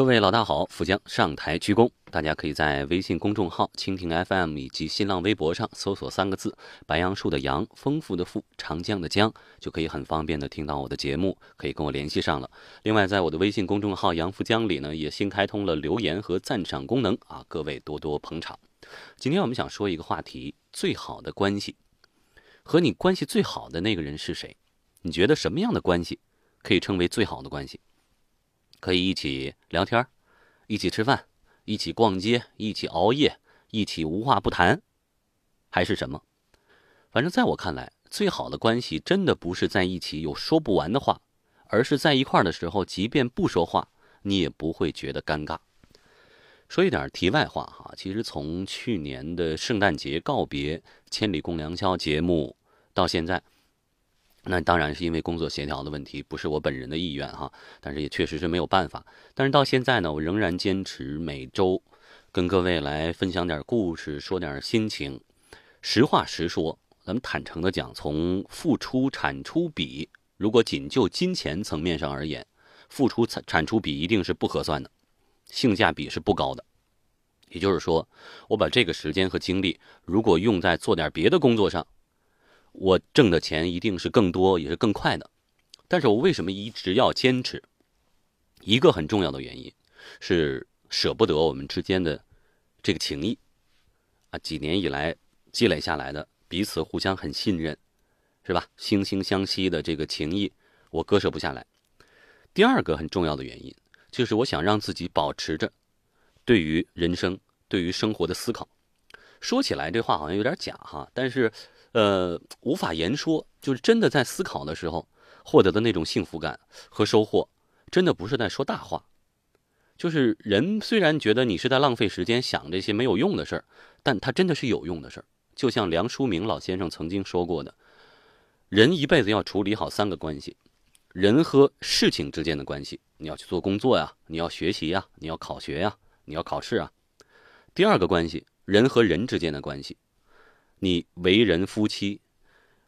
各位老大好，富江上台鞠躬。大家可以在微信公众号“蜻蜓 FM” 以及新浪微博上搜索三个字“白杨树的杨，丰富”的富，长江的江，就可以很方便的听到我的节目，可以跟我联系上了。另外，在我的微信公众号“杨富江”里呢，也新开通了留言和赞赏功能啊，各位多多捧场。今天我们想说一个话题：最好的关系，和你关系最好的那个人是谁？你觉得什么样的关系可以称为最好的关系？可以一起聊天，一起吃饭，一起逛街，一起熬夜，一起无话不谈，还是什么？反正在我看来，最好的关系真的不是在一起有说不完的话，而是在一块儿的时候，即便不说话，你也不会觉得尴尬。说一点题外话哈，其实从去年的圣诞节告别《千里共良宵》节目到现在。那当然是因为工作协调的问题，不是我本人的意愿哈。但是也确实是没有办法。但是到现在呢，我仍然坚持每周跟各位来分享点故事，说点心情。实话实说，咱们坦诚的讲，从付出产出比，如果仅就金钱层面上而言，付出产产出比一定是不合算的，性价比是不高的。也就是说，我把这个时间和精力，如果用在做点别的工作上。我挣的钱一定是更多，也是更快的，但是我为什么一直要坚持？一个很重要的原因，是舍不得我们之间的这个情谊，啊，几年以来积累下来的，彼此互相很信任，是吧？惺惺相惜的这个情谊，我割舍不下来。第二个很重要的原因，就是我想让自己保持着对于人生、对于生活的思考。说起来这话好像有点假哈，但是。呃，无法言说，就是真的在思考的时候获得的那种幸福感和收获，真的不是在说大话。就是人虽然觉得你是在浪费时间想这些没有用的事儿，但它真的是有用的事儿。就像梁书明老先生曾经说过的，人一辈子要处理好三个关系：人和事情之间的关系，你要去做工作呀，你要学习呀，你要考学呀，你要考试啊；第二个关系，人和人之间的关系。你为人夫妻，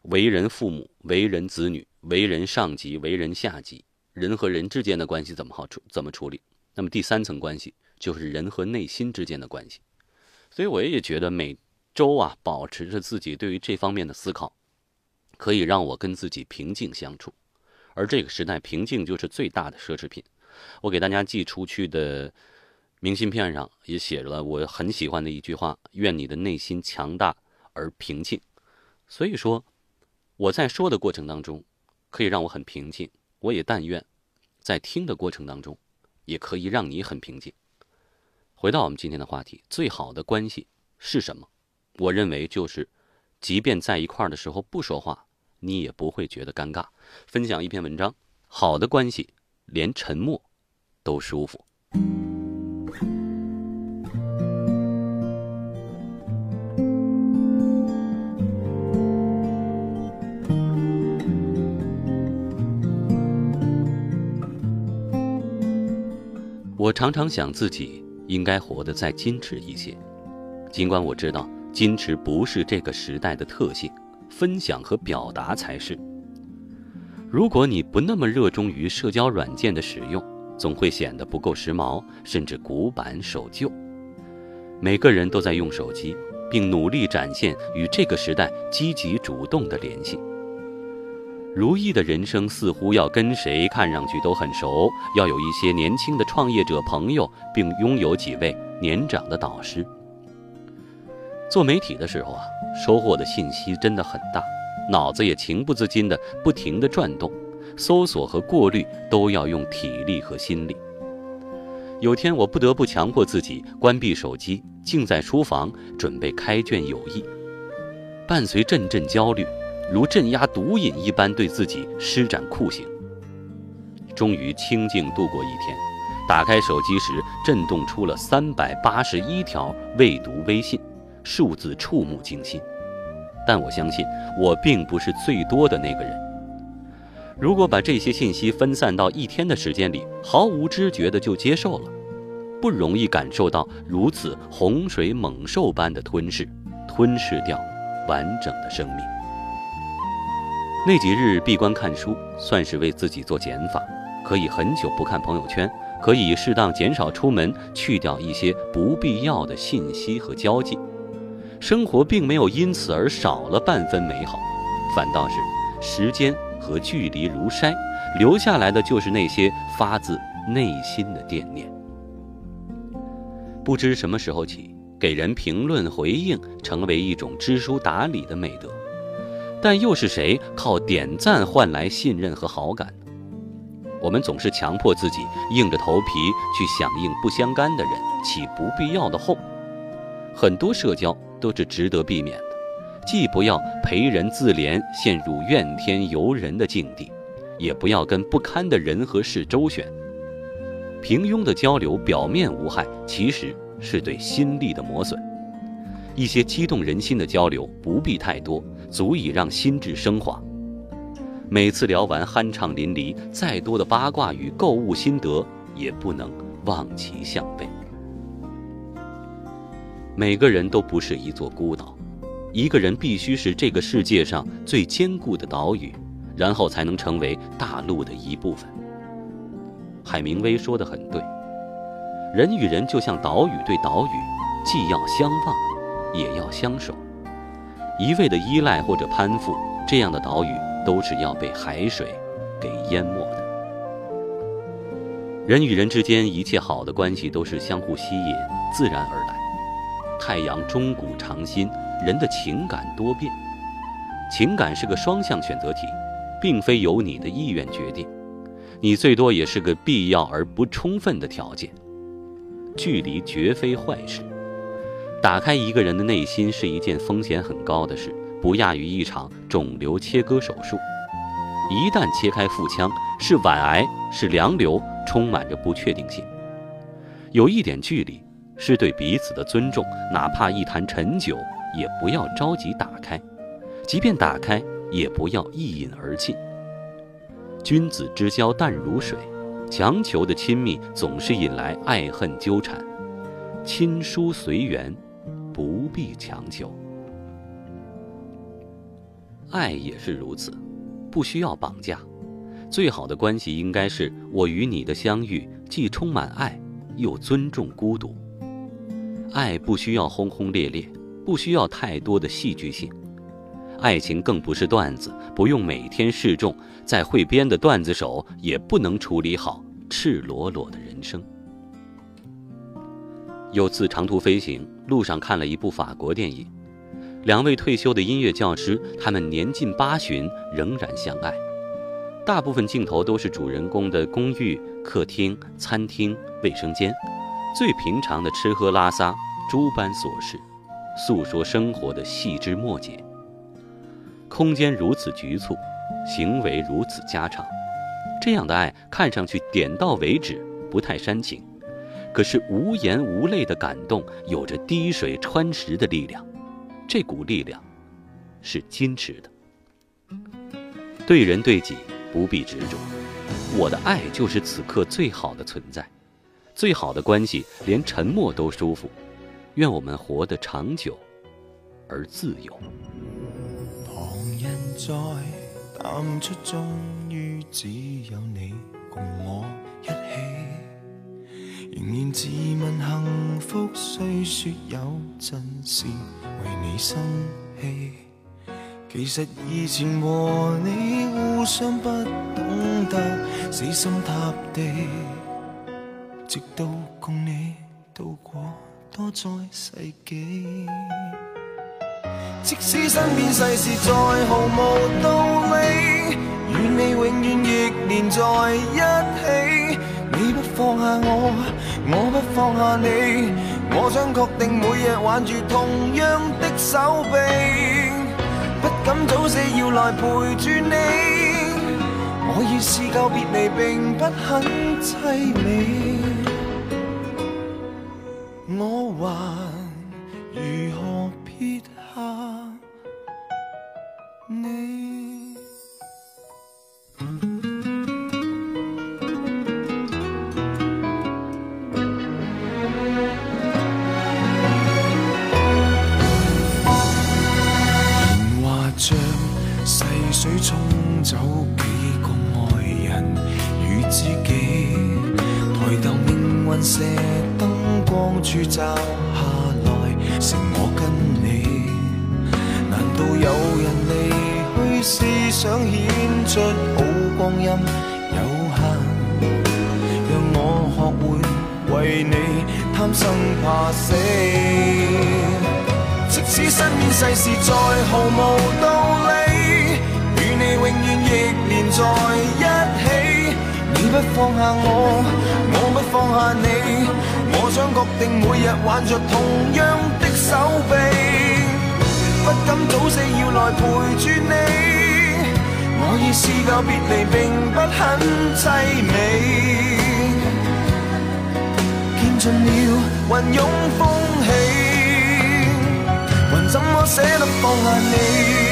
为人父母，为人子女，为人上级，为人下级，人和人之间的关系怎么好处怎么处理？那么第三层关系就是人和内心之间的关系。所以我也觉得每周啊，保持着自己对于这方面的思考，可以让我跟自己平静相处。而这个时代，平静就是最大的奢侈品。我给大家寄出去的明信片上也写了我很喜欢的一句话：愿你的内心强大。而平静，所以说，我在说的过程当中，可以让我很平静。我也但愿，在听的过程当中，也可以让你很平静。回到我们今天的话题，最好的关系是什么？我认为就是，即便在一块儿的时候不说话，你也不会觉得尴尬。分享一篇文章，好的关系，连沉默，都舒服。我常常想自己应该活得再矜持一些，尽管我知道矜持不是这个时代的特性，分享和表达才是。如果你不那么热衷于社交软件的使用，总会显得不够时髦，甚至古板守旧。每个人都在用手机，并努力展现与这个时代积极主动的联系。如意的人生似乎要跟谁看上去都很熟，要有一些年轻的创业者朋友，并拥有几位年长的导师。做媒体的时候啊，收获的信息真的很大，脑子也情不自禁地不停地转动，搜索和过滤都要用体力和心力。有天我不得不强迫自己关闭手机，静在书房准备开卷有益，伴随阵阵焦虑。如镇压毒瘾一般，对自己施展酷刑，终于清静度过一天。打开手机时，震动出了三百八十一条未读微信，数字触目惊心。但我相信，我并不是最多的那个人。如果把这些信息分散到一天的时间里，毫无知觉的就接受了，不容易感受到如此洪水猛兽般的吞噬，吞噬掉完整的生命。那几日闭关看书，算是为自己做减法。可以很久不看朋友圈，可以适当减少出门，去掉一些不必要的信息和交际。生活并没有因此而少了半分美好，反倒是时间和距离如筛，留下来的就是那些发自内心的惦念。不知什么时候起，给人评论回应，成为一种知书达理的美德。但又是谁靠点赞换来信任和好感呢？我们总是强迫自己硬着头皮去响应不相干的人，起不必要的哄。很多社交都是值得避免的，既不要陪人自怜陷入怨天尤人的境地，也不要跟不堪的人和事周旋。平庸的交流表面无害，其实是对心力的磨损。一些激动人心的交流不必太多。足以让心智升华。每次聊完酣畅淋漓，再多的八卦与购物心得也不能望其项背。每个人都不是一座孤岛，一个人必须是这个世界上最坚固的岛屿，然后才能成为大陆的一部分。海明威说的很对，人与人就像岛屿对岛屿，既要相望，也要相守。一味的依赖或者攀附，这样的岛屿都是要被海水给淹没的。人与人之间一切好的关系都是相互吸引，自然而来。太阳终古常新，人的情感多变，情感是个双向选择题，并非由你的意愿决定，你最多也是个必要而不充分的条件。距离绝非坏事。打开一个人的内心是一件风险很高的事，不亚于一场肿瘤切割手术。一旦切开腹腔，是晚癌，是良瘤，充满着不确定性。有一点距离，是对彼此的尊重。哪怕一坛陈酒，也不要着急打开；即便打开，也不要一饮而尽。君子之交淡如水，强求的亲密总是引来爱恨纠缠。亲疏随缘。不必强求，爱也是如此，不需要绑架。最好的关系应该是我与你的相遇，既充满爱，又尊重孤独。爱不需要轰轰烈烈，不需要太多的戏剧性。爱情更不是段子，不用每天示众。再会编的段子手也不能处理好赤裸裸的人生。有次长途飞行路上看了一部法国电影，两位退休的音乐教师，他们年近八旬仍然相爱。大部分镜头都是主人公的公寓、客厅、餐厅、卫生间，最平常的吃喝拉撒诸般琐事，诉说生活的细枝末节。空间如此局促，行为如此家常，这样的爱看上去点到为止，不太煽情。可是无言无泪的感动，有着滴水穿石的力量。这股力量，是矜持的。对人对己不必执着，我的爱就是此刻最好的存在，最好的关系，连沉默都舒服。愿我们活得长久，而自由。旁人在终于只有你仍然自问幸福，虽说有阵时为你生气，其实以前和你互相不懂得死心塌地，直到共你度过多载世纪。即使身边世事再毫无道理，与你永远亦连在一起。你不放下我，我不放下你，我想确定每日挽住同样的手臂，不敢早死要来陪住你，我已试够别离并不很凄美，我还。自己，抬頭命運射燈光柱照下來，成我跟你。難道有人離去是想顯出好光陰有限？讓我學會為你貪生怕死。即使身邊世事再毫無道理，與你永遠亦連在。一。不放下我，我不放下你，我想确定每日挽着同样的手臂，不敢早死要来陪住你，我已试够别离，并不很凄美，见尽了云涌风起，还怎么舍得放下你？